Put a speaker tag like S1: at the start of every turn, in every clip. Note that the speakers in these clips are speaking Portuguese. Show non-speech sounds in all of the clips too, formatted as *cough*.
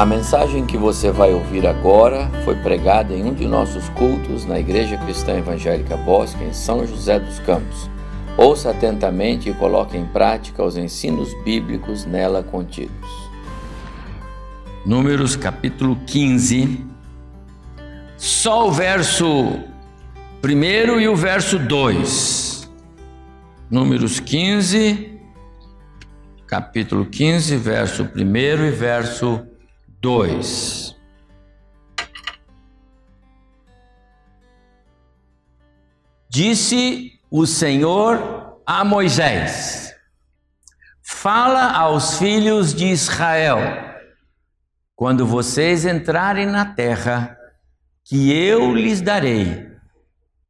S1: A mensagem que você vai ouvir agora foi pregada em um de nossos cultos na Igreja Cristã Evangélica Bosque, em São José dos Campos. Ouça atentamente e coloque em prática os ensinos bíblicos nela contidos.
S2: Números capítulo 15, só o verso 1 e o verso 2. Números 15, capítulo 15, verso 1 e verso 2. Disse o Senhor a Moisés: Fala aos filhos de Israel, quando vocês entrarem na terra que eu lhes darei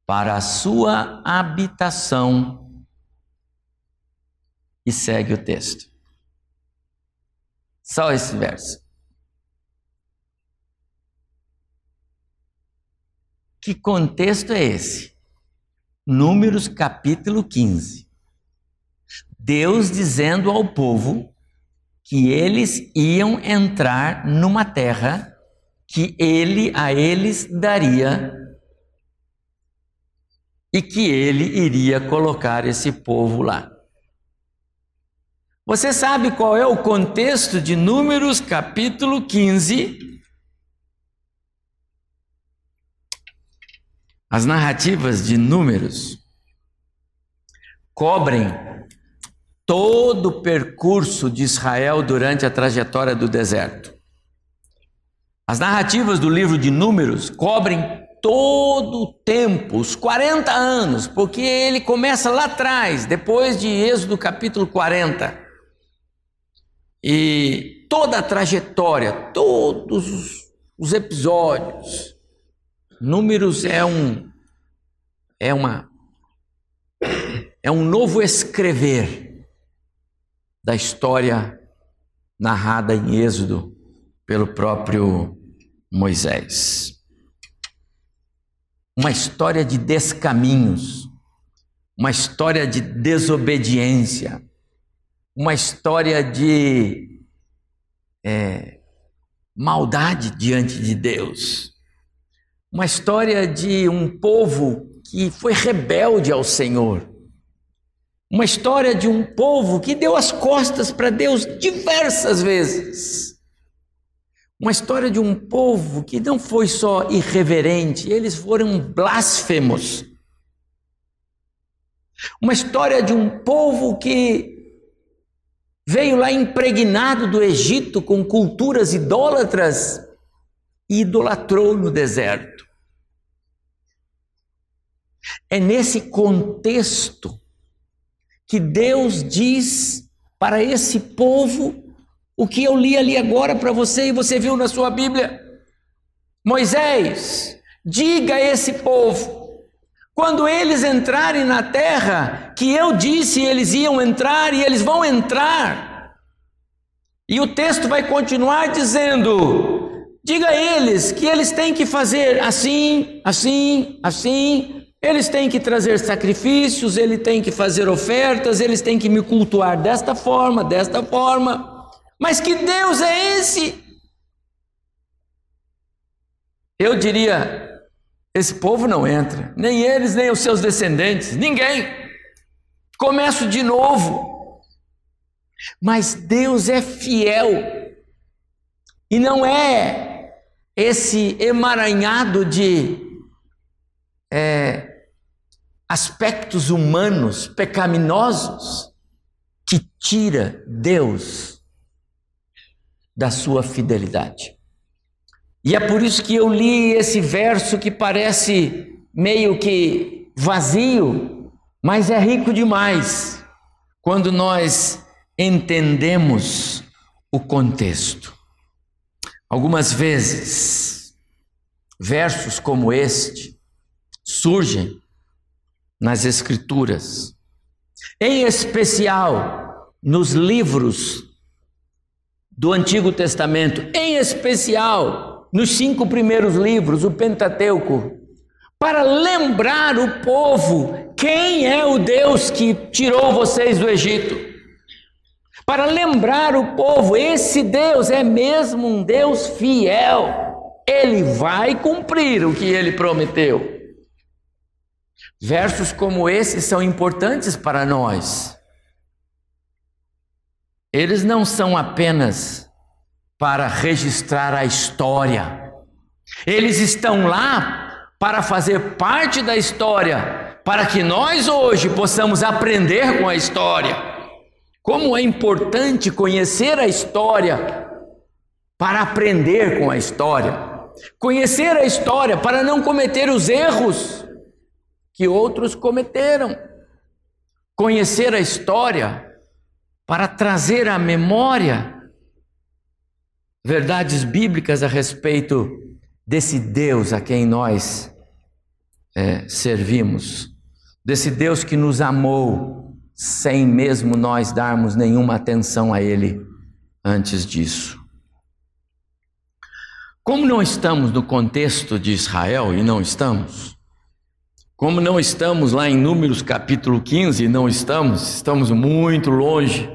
S2: para a sua habitação. E segue o texto. Só esse verso. Que contexto é esse? Números capítulo 15. Deus dizendo ao povo que eles iam entrar numa terra que ele a eles daria e que ele iria colocar esse povo lá. Você sabe qual é o contexto de Números capítulo 15? As narrativas de números cobrem todo o percurso de Israel durante a trajetória do deserto. As narrativas do livro de Números cobrem todo o tempo, os 40 anos, porque ele começa lá atrás, depois de Êxodo capítulo 40. E toda a trajetória, todos os episódios, Números é um é uma é um novo escrever da história narrada em Êxodo pelo próprio Moisés. Uma história de descaminhos, uma história de desobediência, uma história de é, maldade diante de Deus uma história de um povo que foi rebelde ao Senhor. Uma história de um povo que deu as costas para Deus diversas vezes. Uma história de um povo que não foi só irreverente, eles foram blasfemos. Uma história de um povo que veio lá impregnado do Egito com culturas idólatras e idolatrou no deserto. É nesse contexto que Deus diz para esse povo o que eu li ali agora para você e você viu na sua Bíblia. Moisés, diga a esse povo, quando eles entrarem na terra, que eu disse eles iam entrar e eles vão entrar. E o texto vai continuar dizendo: Diga a eles que eles têm que fazer assim, assim, assim. Eles têm que trazer sacrifícios, eles têm que fazer ofertas, eles têm que me cultuar desta forma, desta forma. Mas que Deus é esse? Eu diria: esse povo não entra, nem eles, nem os seus descendentes, ninguém. Começo de novo. Mas Deus é fiel. E não é esse emaranhado de é, aspectos humanos pecaminosos que tira Deus da sua fidelidade. E é por isso que eu li esse verso que parece meio que vazio, mas é rico demais quando nós entendemos o contexto. Algumas vezes, versos como este surgem nas Escrituras, em especial nos livros do Antigo Testamento, em especial nos cinco primeiros livros, o Pentateuco, para lembrar o povo quem é o Deus que tirou vocês do Egito para lembrar o povo: esse Deus é mesmo um Deus fiel, ele vai cumprir o que ele prometeu. Versos como esses são importantes para nós. Eles não são apenas para registrar a história, eles estão lá para fazer parte da história, para que nós hoje possamos aprender com a história. Como é importante conhecer a história para aprender com a história, conhecer a história para não cometer os erros que outros cometeram, conhecer a história para trazer à memória verdades bíblicas a respeito desse Deus a quem nós é, servimos, desse Deus que nos amou sem mesmo nós darmos nenhuma atenção a Ele antes disso. Como não estamos no contexto de Israel, e não estamos, como não estamos lá em Números capítulo 15, e não estamos, estamos muito longe,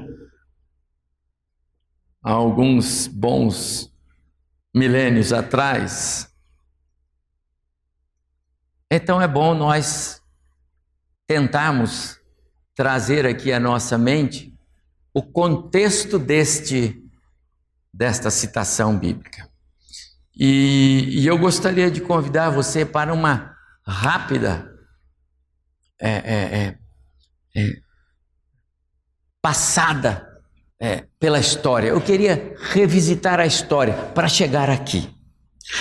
S2: há alguns bons milênios atrás, então é bom nós tentarmos trazer aqui à nossa mente o contexto deste desta citação bíblica. E, e eu gostaria de convidar você para uma rápida é, é, é, é passada é, pela história. Eu queria revisitar a história para chegar aqui.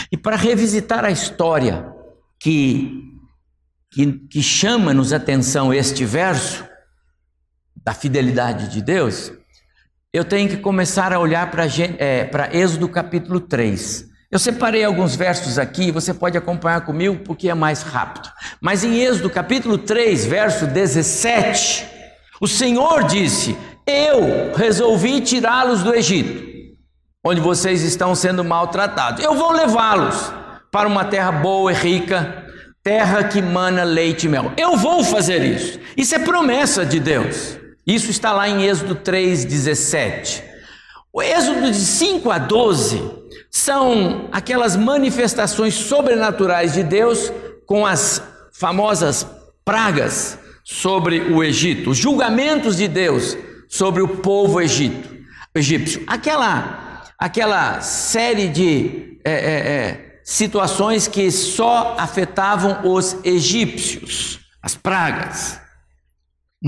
S2: E para revisitar a história, que, que, que chama-nos atenção este verso da fidelidade de Deus, eu tenho que começar a olhar para é, Êxodo capítulo 3. Eu separei alguns versos aqui, você pode acompanhar comigo porque é mais rápido. Mas em Êxodo capítulo 3, verso 17, o Senhor disse: Eu resolvi tirá-los do Egito, onde vocês estão sendo maltratados. Eu vou levá-los para uma terra boa e rica, terra que mana leite e mel. Eu vou fazer isso. Isso é promessa de Deus. Isso está lá em Êxodo 3:17. O Êxodo de 5 a 12 são aquelas manifestações sobrenaturais de Deus com as famosas pragas sobre o Egito, os julgamentos de Deus sobre o povo egito, egípcio. Aquela, aquela série de é, é, é, situações que só afetavam os egípcios, as pragas,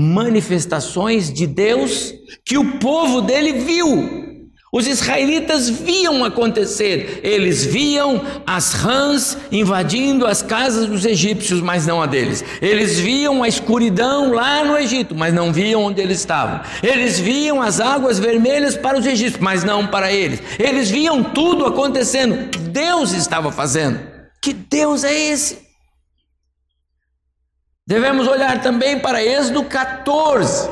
S2: manifestações de Deus que o povo dele viu. Os israelitas viam acontecer, eles viam as rãs invadindo as casas dos egípcios, mas não a deles. Eles viam a escuridão lá no Egito, mas não viam onde eles estavam. Eles viam as águas vermelhas para os egípcios, mas não para eles. Eles viam tudo acontecendo, Deus estava fazendo. Que Deus é esse? Devemos olhar também para Êxodo 14,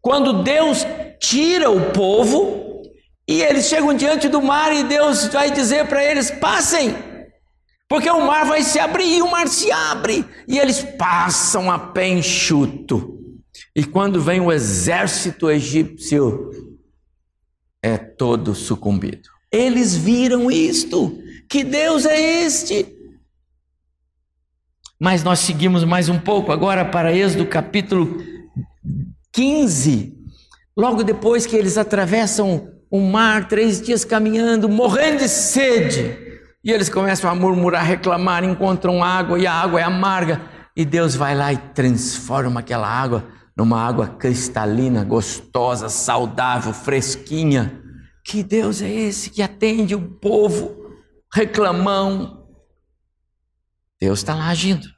S2: quando Deus tira o povo e eles chegam diante do mar e Deus vai dizer para eles: passem, porque o mar vai se abrir, e o mar se abre, e eles passam a pé enxuto. E quando vem o exército egípcio, é todo sucumbido. Eles viram isto. Que Deus é este? Mas nós seguimos mais um pouco agora para Êxodo capítulo 15. Logo depois que eles atravessam o mar, três dias caminhando, morrendo de sede. E eles começam a murmurar, reclamar, encontram água e a água é amarga. E Deus vai lá e transforma aquela água numa água cristalina, gostosa, saudável, fresquinha. Que Deus é esse que atende o povo reclamão? Deus está lá agindo.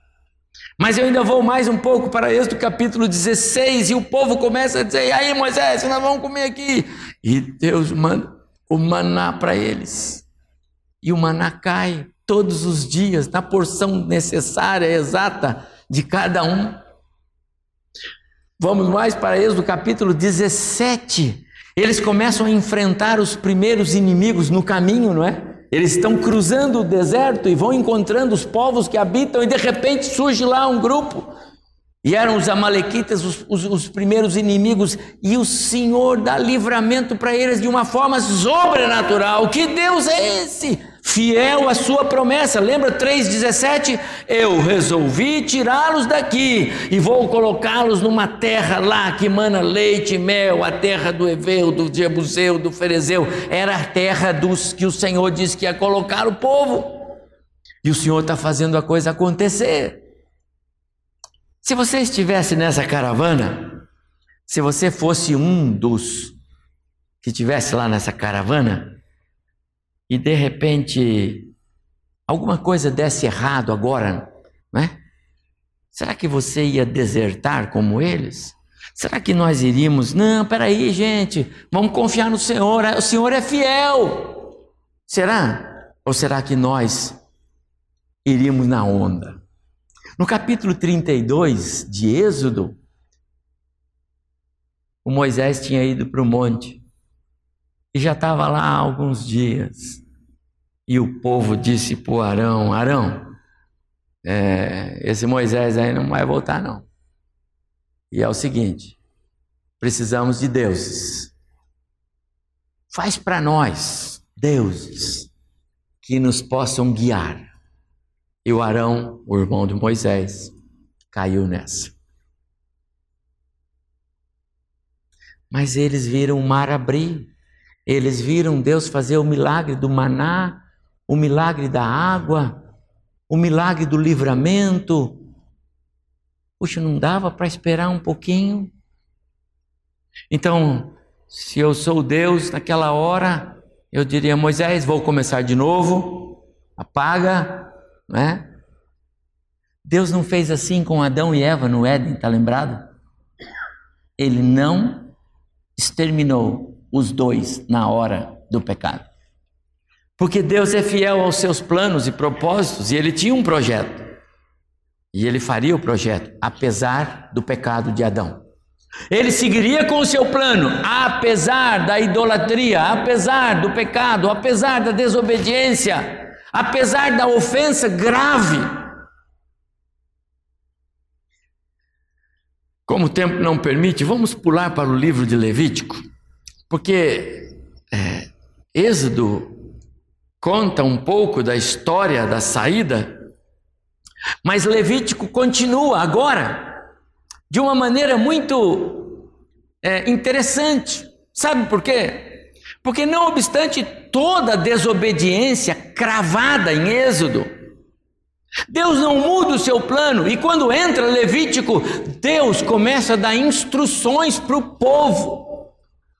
S2: Mas eu ainda vou mais um pouco para Êxodo capítulo 16, e o povo começa a dizer: aí, Moisés, nós vamos comer aqui. E Deus manda o maná para eles. E o maná cai todos os dias, na porção necessária, exata de cada um. Vamos mais para Êxodo capítulo 17. Eles começam a enfrentar os primeiros inimigos no caminho, não é? Eles estão cruzando o deserto e vão encontrando os povos que habitam, e de repente surge lá um grupo E eram os Amalequitas os, os, os primeiros inimigos, e o Senhor dá livramento para eles de uma forma sobrenatural. Que Deus é esse? Fiel à sua promessa. Lembra 3,17? Eu resolvi tirá-los daqui e vou colocá-los numa terra lá que mana leite e mel, a terra do Eveu, do Jebuseu, do Ferezeu. Era a terra dos que o Senhor disse que ia colocar o povo. E o Senhor está fazendo a coisa acontecer. Se você estivesse nessa caravana, se você fosse um dos que estivesse lá nessa caravana, e de repente alguma coisa desse errado agora, né? Será que você ia desertar como eles? Será que nós iríamos? Não, peraí, gente, vamos confiar no Senhor, o Senhor é fiel. Será? Ou será que nós iríamos na onda? No capítulo 32 de Êxodo, o Moisés tinha ido para o monte e já estava lá há alguns dias. E o povo disse para Arão: Arão, é, esse Moisés aí não vai voltar, não. E é o seguinte: precisamos de deuses. Faz para nós deuses que nos possam guiar. E o Arão, o irmão de Moisés, caiu nessa. Mas eles viram o mar abrir, eles viram Deus fazer o milagre do maná, o milagre da água, o milagre do livramento. Puxa, não dava para esperar um pouquinho? Então, se eu sou Deus naquela hora, eu diria: Moisés, vou começar de novo, apaga, né? Deus não fez assim com Adão e Eva no Éden, tá lembrado? Ele não exterminou os dois na hora do pecado. Porque Deus é fiel aos seus planos e propósitos e ele tinha um projeto. E ele faria o projeto, apesar do pecado de Adão. Ele seguiria com o seu plano, apesar da idolatria, apesar do pecado, apesar da desobediência, apesar da ofensa grave. Como o tempo não permite, vamos pular para o livro de Levítico, porque é, Êxodo conta um pouco da história da saída, mas Levítico continua agora de uma maneira muito é, interessante. Sabe por quê? Porque, não obstante toda a desobediência cravada em Êxodo, Deus não muda o seu plano, e quando entra Levítico, Deus começa a dar instruções para o povo.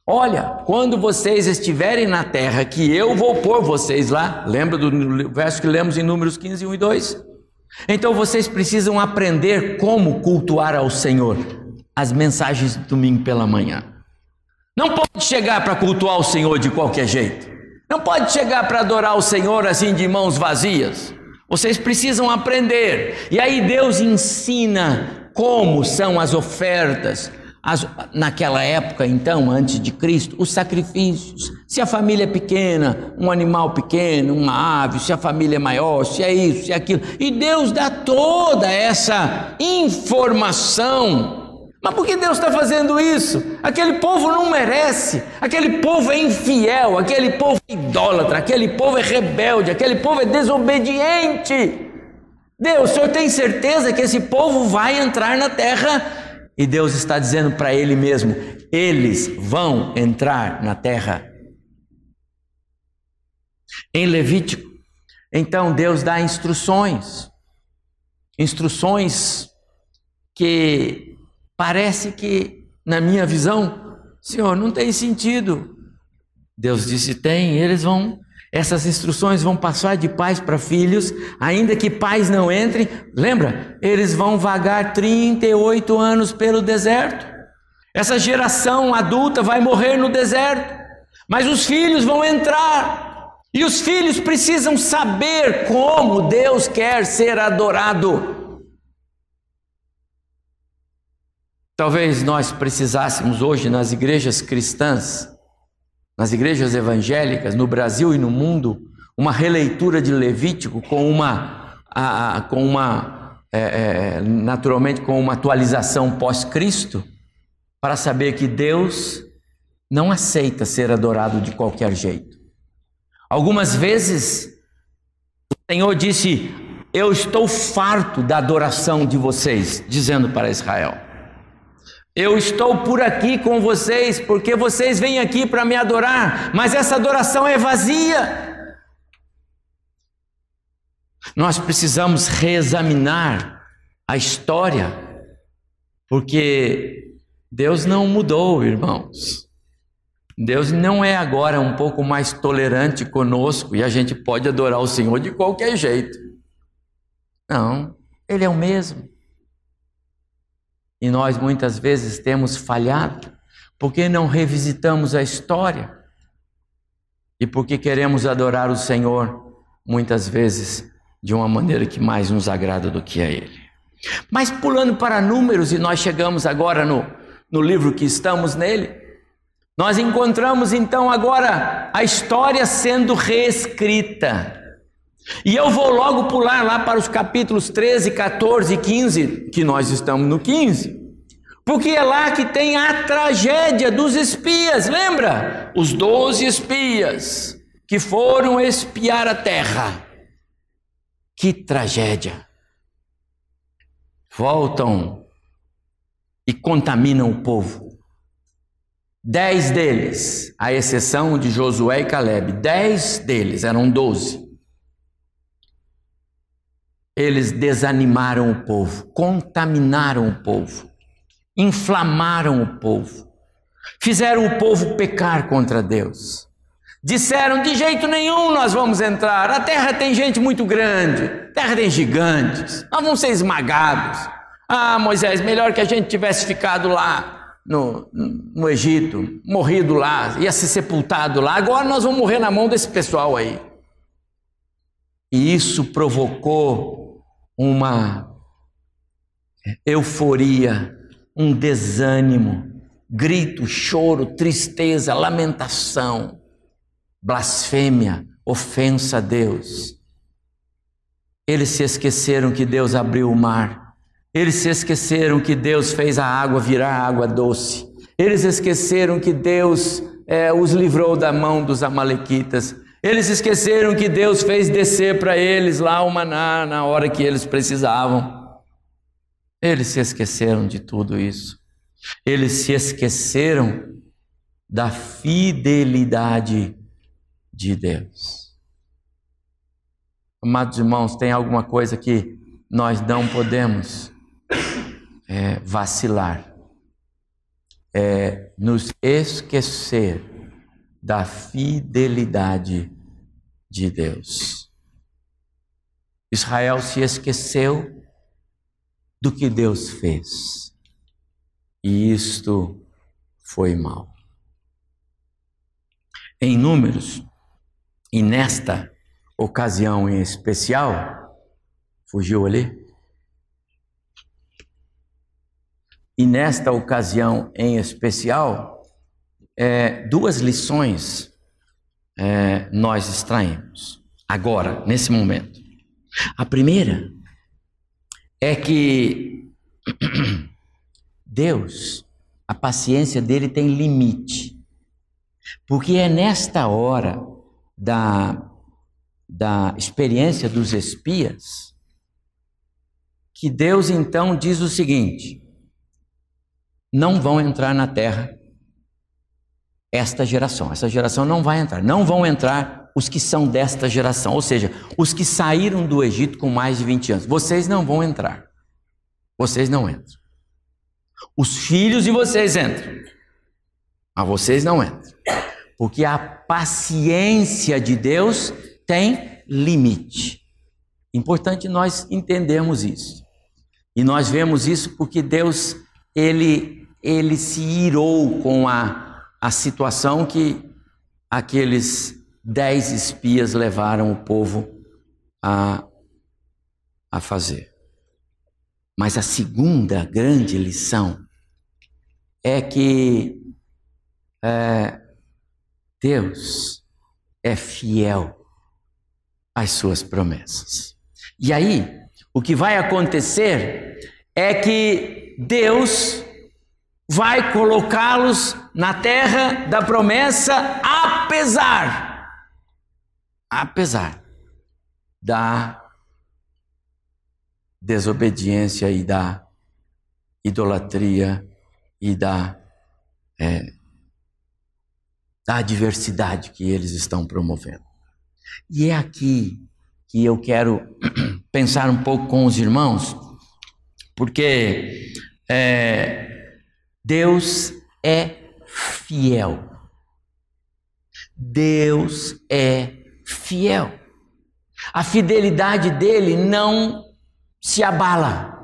S2: Olha, quando vocês estiverem na terra, que eu vou pôr vocês lá, lembra do verso que lemos em Números 15, 1 e 2? Então vocês precisam aprender como cultuar ao Senhor, as mensagens de domingo pela manhã. Não pode chegar para cultuar o Senhor de qualquer jeito. Não pode chegar para adorar o Senhor assim de mãos vazias. Vocês precisam aprender. E aí Deus ensina como são as ofertas. As, naquela época, então, antes de Cristo, os sacrifícios. Se a família é pequena, um animal pequeno, uma ave, se a família é maior, se é isso, se é aquilo. E Deus dá toda essa informação mas por que Deus está fazendo isso? Aquele povo não merece, aquele povo é infiel, aquele povo é idólatra, aquele povo é rebelde, aquele povo é desobediente. Deus, o Senhor tem certeza que esse povo vai entrar na terra? E Deus está dizendo para ele mesmo: eles vão entrar na terra. Em Levítico, então Deus dá instruções, instruções que Parece que, na minha visão, Senhor, não tem sentido. Deus disse: tem, eles vão, essas instruções vão passar de pais para filhos, ainda que pais não entrem. Lembra? Eles vão vagar 38 anos pelo deserto. Essa geração adulta vai morrer no deserto, mas os filhos vão entrar. E os filhos precisam saber como Deus quer ser adorado. Talvez nós precisássemos hoje nas igrejas cristãs, nas igrejas evangélicas, no Brasil e no mundo, uma releitura de Levítico com uma, a, com uma é, é, naturalmente com uma atualização pós-Cristo, para saber que Deus não aceita ser adorado de qualquer jeito. Algumas vezes o Senhor disse: Eu estou farto da adoração de vocês, dizendo para Israel. Eu estou por aqui com vocês porque vocês vêm aqui para me adorar, mas essa adoração é vazia. Nós precisamos reexaminar a história, porque Deus não mudou, irmãos. Deus não é agora um pouco mais tolerante conosco e a gente pode adorar o Senhor de qualquer jeito. Não, Ele é o mesmo. E nós muitas vezes temos falhado porque não revisitamos a história e porque queremos adorar o Senhor muitas vezes de uma maneira que mais nos agrada do que a Ele. Mas pulando para números, e nós chegamos agora no, no livro que estamos nele, nós encontramos então agora a história sendo reescrita. E eu vou logo pular lá para os capítulos 13, 14 e 15, que nós estamos no 15. Porque é lá que tem a tragédia dos espias, lembra? Os doze espias que foram espiar a terra. Que tragédia! Voltam e contaminam o povo. Dez deles, à exceção de Josué e Caleb, dez deles, eram doze eles desanimaram o povo, contaminaram o povo, inflamaram o povo, fizeram o povo pecar contra Deus. Disseram: de jeito nenhum nós vamos entrar, a terra tem gente muito grande, a terra tem gigantes, nós vamos ser esmagados. Ah, Moisés, melhor que a gente tivesse ficado lá no, no Egito, morrido lá, ia ser sepultado lá, agora nós vamos morrer na mão desse pessoal aí. E isso provocou uma euforia, um desânimo, grito, choro, tristeza, lamentação, blasfêmia, ofensa a Deus. Eles se esqueceram que Deus abriu o mar. Eles se esqueceram que Deus fez a água virar água doce. Eles esqueceram que Deus é, os livrou da mão dos Amalequitas. Eles esqueceram que Deus fez descer para eles lá o maná na hora que eles precisavam. Eles se esqueceram de tudo isso. Eles se esqueceram da fidelidade de Deus. Amados irmãos, tem alguma coisa que nós não podemos é, vacilar. É nos esquecer da fidelidade de Deus. Israel se esqueceu do que Deus fez. E isto foi mal. Em números, e nesta ocasião em especial, fugiu ali? E nesta ocasião em especial, é, duas lições é, nós extraímos agora, nesse momento. A primeira é que *clears throat* Deus, a paciência dele tem limite, porque é nesta hora da, da experiência dos espias que Deus então diz o seguinte: não vão entrar na terra esta geração. Essa geração não vai entrar. Não vão entrar os que são desta geração, ou seja, os que saíram do Egito com mais de 20 anos. Vocês não vão entrar. Vocês não entram. Os filhos de vocês entram. Mas vocês não entram. Porque a paciência de Deus tem limite. Importante nós entendermos isso. E nós vemos isso porque Deus ele ele se irou com a a situação que aqueles dez espias levaram o povo a, a fazer. Mas a segunda grande lição é que é, Deus é fiel às suas promessas. E aí, o que vai acontecer é que Deus vai colocá-los na terra da promessa, apesar, apesar da desobediência e da idolatria e da, é, da adversidade que eles estão promovendo. E é aqui que eu quero *clears throat* pensar um pouco com os irmãos, porque é, Deus é fiel. Deus é fiel. A fidelidade dele não se abala.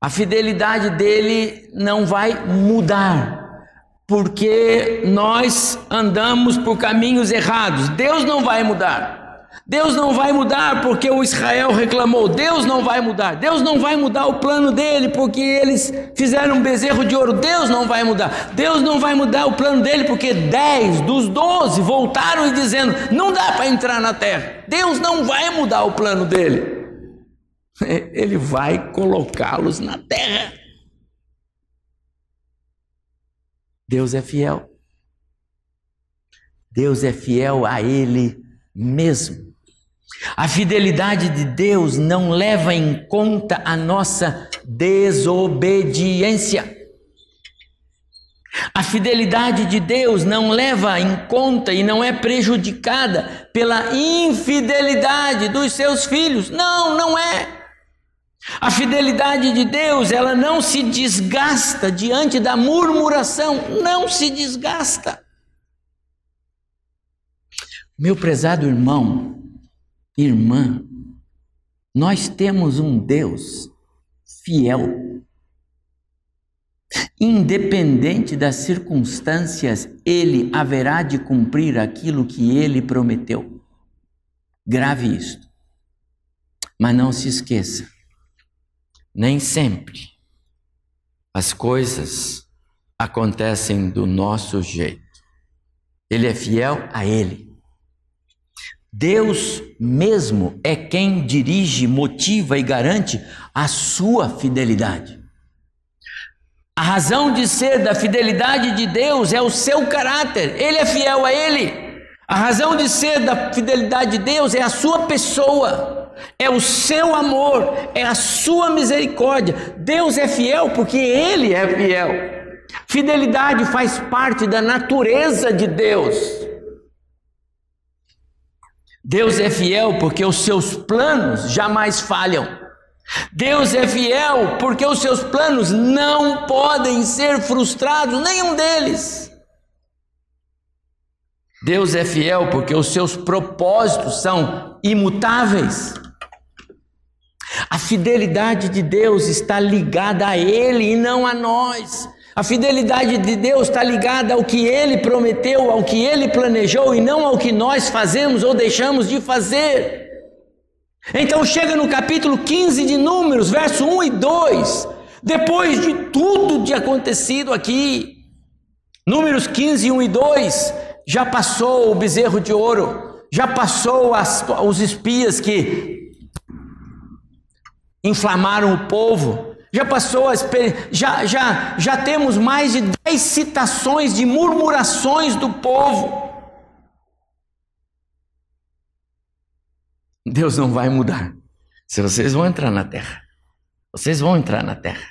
S2: A fidelidade dele não vai mudar porque nós andamos por caminhos errados. Deus não vai mudar. Deus não vai mudar porque o Israel reclamou. Deus não vai mudar. Deus não vai mudar o plano dele porque eles fizeram um bezerro de ouro. Deus não vai mudar. Deus não vai mudar o plano dele porque dez dos doze voltaram e dizendo: não dá para entrar na terra. Deus não vai mudar o plano dele. *laughs* Ele vai colocá-los na terra. Deus é fiel. Deus é fiel a Ele mesmo. A fidelidade de Deus não leva em conta a nossa desobediência. A fidelidade de Deus não leva em conta e não é prejudicada pela infidelidade dos seus filhos. Não, não é. A fidelidade de Deus, ela não se desgasta diante da murmuração, não se desgasta. Meu prezado irmão, irmã, nós temos um Deus fiel. Independente das circunstâncias, ele haverá de cumprir aquilo que ele prometeu. Grave isto. Mas não se esqueça, nem sempre as coisas acontecem do nosso jeito. Ele é fiel a Ele. Deus mesmo é quem dirige, motiva e garante a sua fidelidade. A razão de ser da fidelidade de Deus é o seu caráter, Ele é fiel a Ele. A razão de ser da fidelidade de Deus é a sua pessoa é o seu amor, é a sua misericórdia. Deus é fiel porque Ele é fiel. Fidelidade faz parte da natureza de Deus. Deus é fiel porque os seus planos jamais falham. Deus é fiel porque os seus planos não podem ser frustrados, nenhum deles. Deus é fiel porque os seus propósitos são imutáveis. A fidelidade de Deus está ligada a Ele e não a nós. A fidelidade de Deus está ligada ao que Ele prometeu, ao que Ele planejou e não ao que nós fazemos ou deixamos de fazer. Então chega no capítulo 15 de Números, verso 1 e 2, depois de tudo de acontecido aqui, Números 15, 1 e 2, já passou o bezerro de ouro, já passou as, os espias que inflamaram o povo. Já passou a já, já, já temos mais de dez citações de murmurações do povo. Deus não vai mudar. Se vocês vão entrar na terra, vocês vão entrar na terra.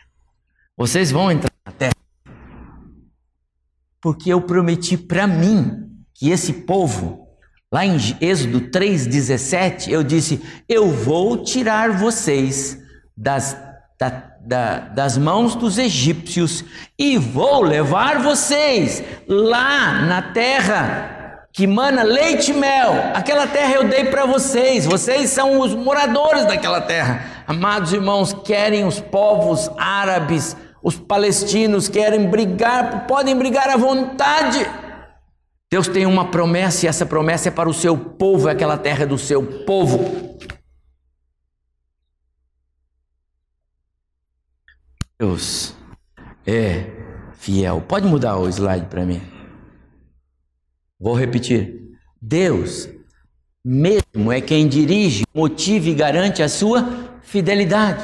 S2: Vocês vão entrar na terra. Porque eu prometi para mim que esse povo Lá em Êxodo 3,17, eu disse: Eu vou tirar vocês das, da, da, das mãos dos egípcios e vou levar vocês lá na terra que mana leite e mel. Aquela terra eu dei para vocês, vocês são os moradores daquela terra. Amados irmãos, querem os povos árabes, os palestinos querem brigar, podem brigar à vontade. Deus tem uma promessa e essa promessa é para o seu povo, aquela terra é do seu povo. Deus é fiel. Pode mudar o slide para mim? Vou repetir. Deus mesmo é quem dirige, motiva e garante a sua fidelidade.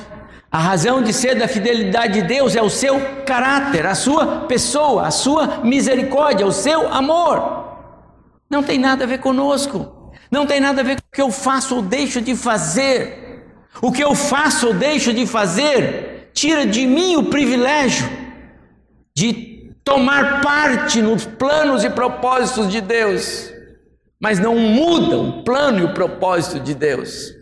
S2: A razão de ser da fidelidade de Deus é o seu caráter, a sua pessoa, a sua misericórdia, o seu amor. Não tem nada a ver conosco. Não tem nada a ver com o que eu faço ou deixo de fazer. O que eu faço ou deixo de fazer tira de mim o privilégio de tomar parte nos planos e propósitos de Deus, mas não muda o plano e o propósito de Deus.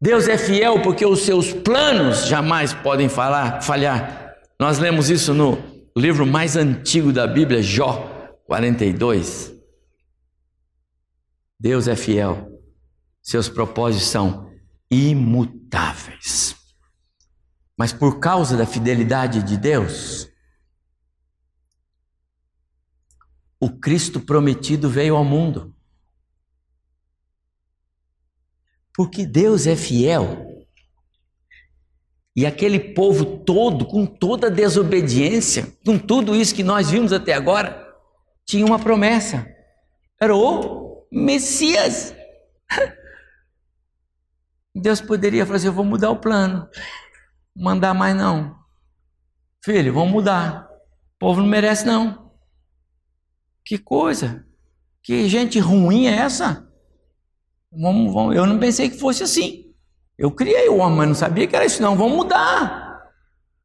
S2: Deus é fiel porque os seus planos jamais podem falar, falhar. Nós lemos isso no livro mais antigo da Bíblia, Jó 42. Deus é fiel, seus propósitos são imutáveis. Mas por causa da fidelidade de Deus, o Cristo prometido veio ao mundo. Porque Deus é fiel. E aquele povo todo, com toda a desobediência, com tudo isso que nós vimos até agora, tinha uma promessa. Era o Messias. *laughs* Deus poderia falar assim: eu vou mudar o plano. Mandar mais não. Filho, vamos mudar. O povo não merece não. Que coisa. Que gente ruim é essa? Vamos, vamos. Eu não pensei que fosse assim. Eu criei o homem, mas não sabia que era isso, não. Vamos mudar.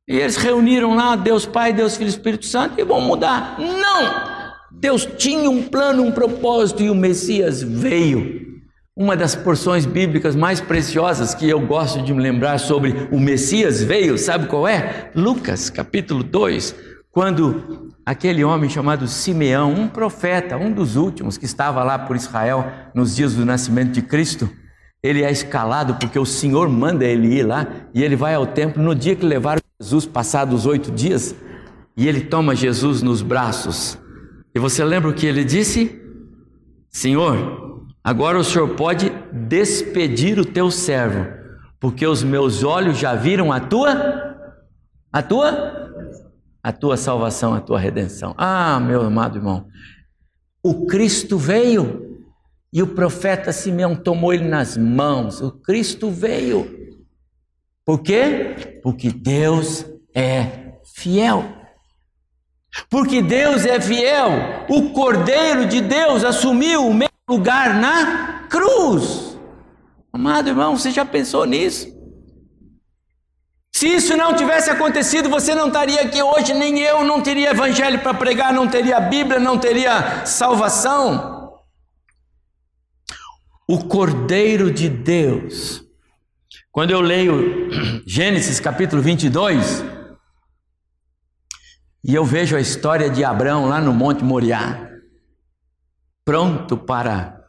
S2: E eles reuniram lá Deus Pai, Deus Filho e Espírito Santo e vão mudar. Não! Deus tinha um plano, um propósito e o Messias veio. Uma das porções bíblicas mais preciosas que eu gosto de me lembrar sobre o Messias veio, sabe qual é? Lucas capítulo 2, quando aquele homem chamado Simeão, um profeta, um dos últimos que estava lá por Israel nos dias do nascimento de Cristo, ele é escalado porque o Senhor manda ele ir lá e ele vai ao templo no dia que levaram Jesus, passados oito dias, e ele toma Jesus nos braços. E você lembra o que ele disse? Senhor, agora o Senhor pode despedir o teu servo, porque os meus olhos já viram a tua, a tua a tua salvação, a tua redenção. Ah, meu amado irmão, o Cristo veio e o profeta Simeão tomou ele nas mãos. O Cristo veio. Por quê? Porque Deus é fiel. Porque Deus é fiel, o Cordeiro de Deus assumiu o meu lugar na cruz. Amado irmão, você já pensou nisso? Se isso não tivesse acontecido, você não estaria aqui hoje, nem eu, não teria evangelho para pregar, não teria Bíblia, não teria salvação. O Cordeiro de Deus. Quando eu leio *clears throat* Gênesis capítulo 22, e eu vejo a história de Abraão lá no Monte Moriá, pronto para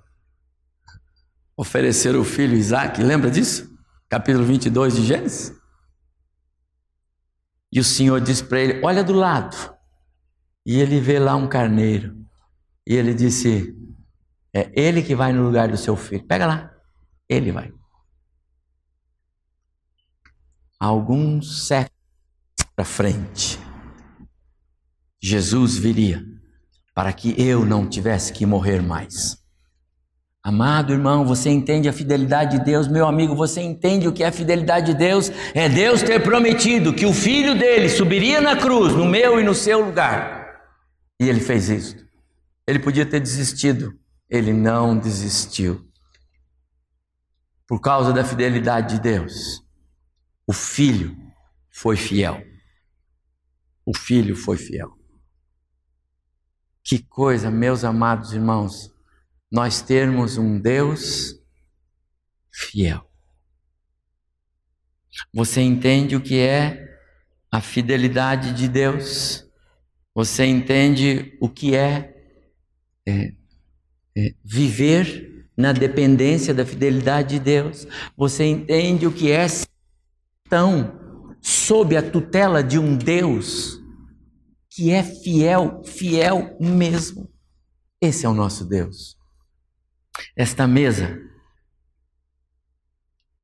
S2: oferecer o filho Isaac, lembra disso? Capítulo 22 de Gênesis. E o Senhor diz para ele: Olha do lado. E ele vê lá um carneiro. E ele disse: É ele que vai no lugar do seu filho. Pega lá. Ele vai. Alguns séculos para frente, Jesus viria para que eu não tivesse que morrer mais. Amado irmão, você entende a fidelidade de Deus? Meu amigo, você entende o que é a fidelidade de Deus? É Deus ter prometido que o filho dele subiria na cruz, no meu e no seu lugar. E ele fez isso. Ele podia ter desistido, ele não desistiu. Por causa da fidelidade de Deus, o filho foi fiel. O filho foi fiel. Que coisa, meus amados irmãos nós termos um Deus fiel. Você entende o que é a fidelidade de Deus? Você entende o que é, é, é viver na dependência da fidelidade de Deus? Você entende o que é tão sob a tutela de um Deus que é fiel, fiel mesmo? Esse é o nosso Deus. Esta mesa,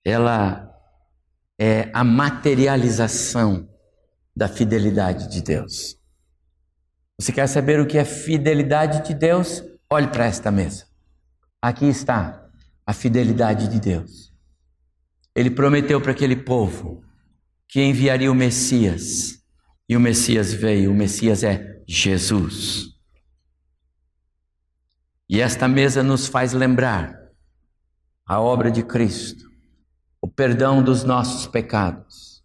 S2: ela é a materialização da fidelidade de Deus. Você quer saber o que é fidelidade de Deus? Olhe para esta mesa. Aqui está a fidelidade de Deus. Ele prometeu para aquele povo que enviaria o Messias. E o Messias veio, o Messias é Jesus. E esta mesa nos faz lembrar a obra de Cristo, o perdão dos nossos pecados,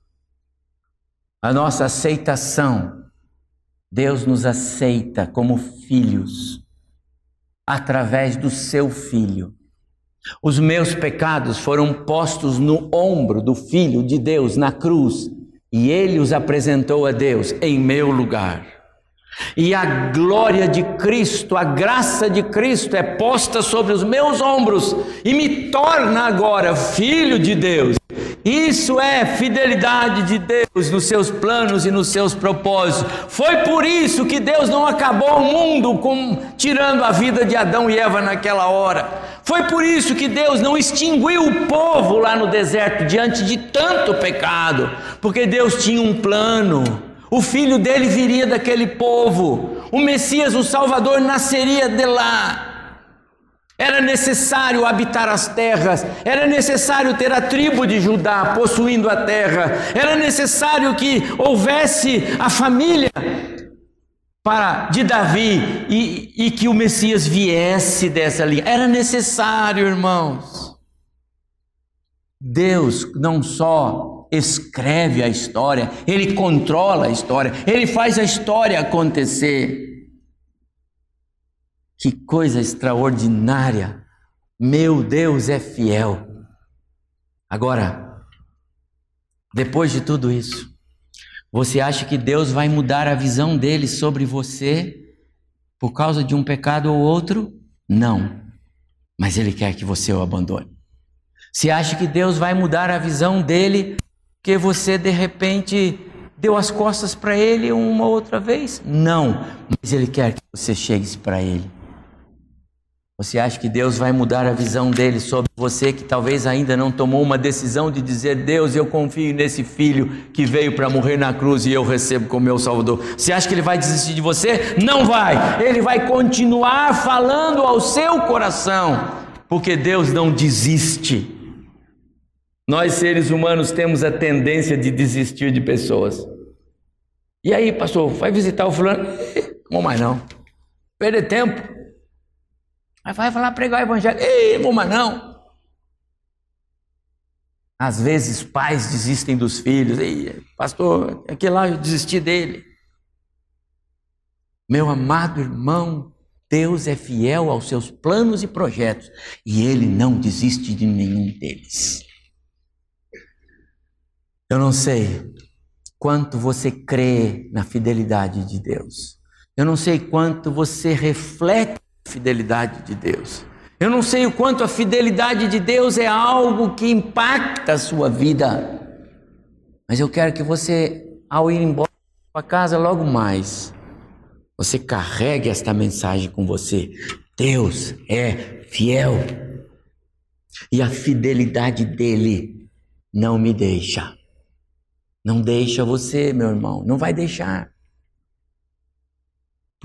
S2: a nossa aceitação. Deus nos aceita como filhos através do seu filho. Os meus pecados foram postos no ombro do Filho de Deus na cruz e ele os apresentou a Deus em meu lugar. E a glória de Cristo, a graça de Cristo é posta sobre os meus ombros e me torna agora filho de Deus. Isso é fidelidade de Deus nos seus planos e nos seus propósitos. Foi por isso que Deus não acabou o mundo com, tirando a vida de Adão e Eva naquela hora. Foi por isso que Deus não extinguiu o povo lá no deserto diante de tanto pecado, porque Deus tinha um plano. O filho dele viria daquele povo, o Messias, o Salvador, nasceria de lá. Era necessário habitar as terras, era necessário ter a tribo de Judá possuindo a terra, era necessário que houvesse a família para, de Davi e, e que o Messias viesse dessa linha. Era necessário, irmãos. Deus não só escreve a história, ele controla a história, ele faz a história acontecer. Que coisa extraordinária! Meu Deus é fiel. Agora, depois de tudo isso, você acha que Deus vai mudar a visão dele sobre você por causa de um pecado ou outro? Não. Mas ele quer que você o abandone. Você acha que Deus vai mudar a visão dele porque você de repente deu as costas para ele uma outra vez? Não. Mas ele quer que você chegue para ele você acha que Deus vai mudar a visão dele sobre você que talvez ainda não tomou uma decisão de dizer: Deus, eu confio nesse filho que veio para morrer na cruz e eu recebo como meu Salvador? Você acha que ele vai desistir de você? Não vai! Ele vai continuar falando ao seu coração, porque Deus não desiste. Nós seres humanos temos a tendência de desistir de pessoas. E aí, pastor, vai visitar o fulano? *laughs* Não mais não. Perder tempo. Mas vai falar pregar o evangelho. Ei, vou mas não. Às vezes pais desistem dos filhos. Ei, pastor, aquele lá eu desisti dele. Meu amado irmão, Deus é fiel aos seus planos e projetos e ele não desiste de nenhum deles. Eu não sei quanto você crê na fidelidade de Deus. Eu não sei quanto você reflete fidelidade de Deus. Eu não sei o quanto a fidelidade de Deus é algo que impacta a sua vida, mas eu quero que você, ao ir embora para casa logo mais, você carregue esta mensagem com você. Deus é fiel e a fidelidade dele não me deixa. Não deixa você, meu irmão, não vai deixar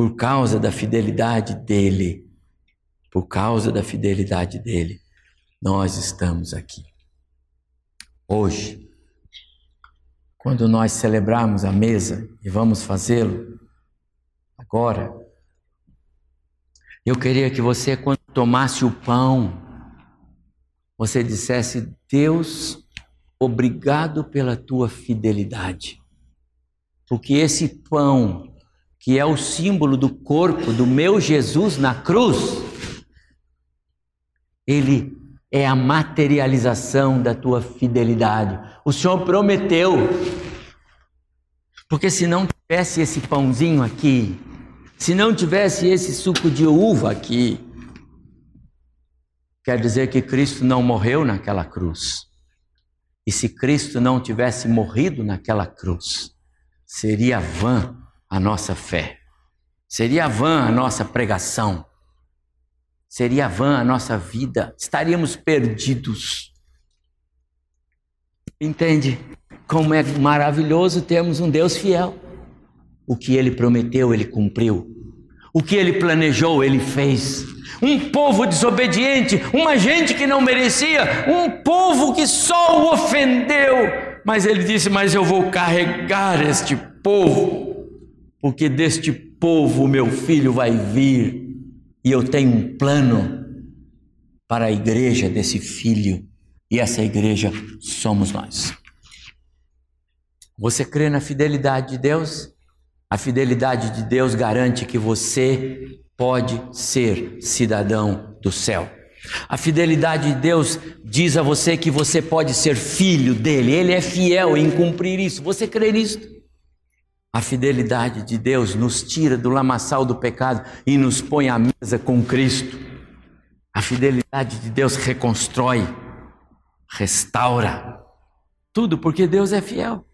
S2: por causa da fidelidade dele, por causa da fidelidade dele, nós estamos aqui. Hoje, quando nós celebrarmos a mesa, e vamos fazê-lo agora, eu queria que você, quando tomasse o pão, você dissesse: Deus, obrigado pela tua fidelidade, porque esse pão que é o símbolo do corpo do meu Jesus na cruz, ele é a materialização da tua fidelidade. O Senhor prometeu, porque se não tivesse esse pãozinho aqui, se não tivesse esse suco de uva aqui, quer dizer que Cristo não morreu naquela cruz. E se Cristo não tivesse morrido naquela cruz, seria vã a nossa fé. Seria vã a nossa pregação. Seria vã a nossa vida. Estaríamos perdidos. Entende? Como é maravilhoso termos um Deus fiel. O que ele prometeu, ele cumpriu. O que ele planejou, ele fez. Um povo desobediente, uma gente que não merecia, um povo que só o ofendeu. Mas ele disse: Mas eu vou carregar este povo, porque deste povo meu filho vai vir, e eu tenho um plano para a igreja desse filho, e essa igreja somos nós. Você crê na fidelidade de Deus? A fidelidade de Deus garante que você pode ser cidadão do céu. A fidelidade de Deus diz a você que você pode ser filho dele, ele é fiel em cumprir isso. Você crê nisso? A fidelidade de Deus nos tira do lamaçal do pecado e nos põe à mesa com Cristo. A fidelidade de Deus reconstrói, restaura, tudo porque Deus é fiel.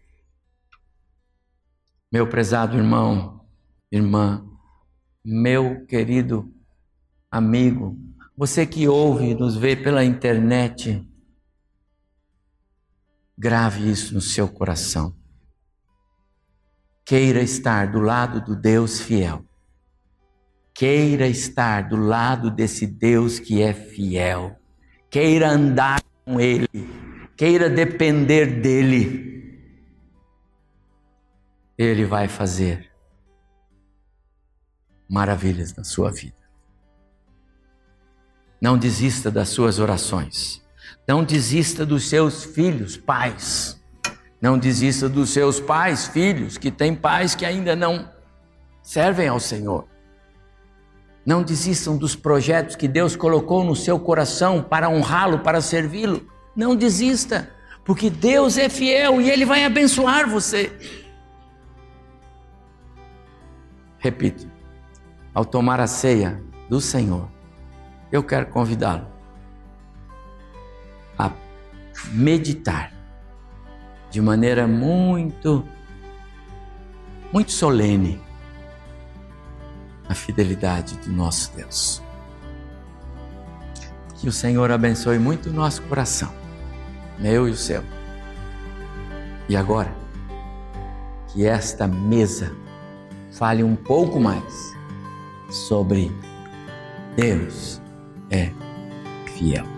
S2: Meu prezado irmão, irmã, meu querido amigo, você que ouve e nos vê pela internet, grave isso no seu coração. Queira estar do lado do Deus fiel. Queira estar do lado desse Deus que é fiel. Queira andar com Ele. Queira depender dEle. Ele vai fazer maravilhas na sua vida. Não desista das suas orações. Não desista dos seus filhos, pais. Não desista dos seus pais, filhos, que têm pais que ainda não servem ao Senhor. Não desistam dos projetos que Deus colocou no seu coração para honrá-lo, para servi-lo. Não desista, porque Deus é fiel e Ele vai abençoar você. Repito, ao tomar a ceia do Senhor, eu quero convidá-lo a meditar de maneira muito, muito solene a fidelidade do nosso Deus. Que o Senhor abençoe muito o nosso coração, meu e o seu. E agora, que esta mesa fale um pouco mais sobre Deus é fiel.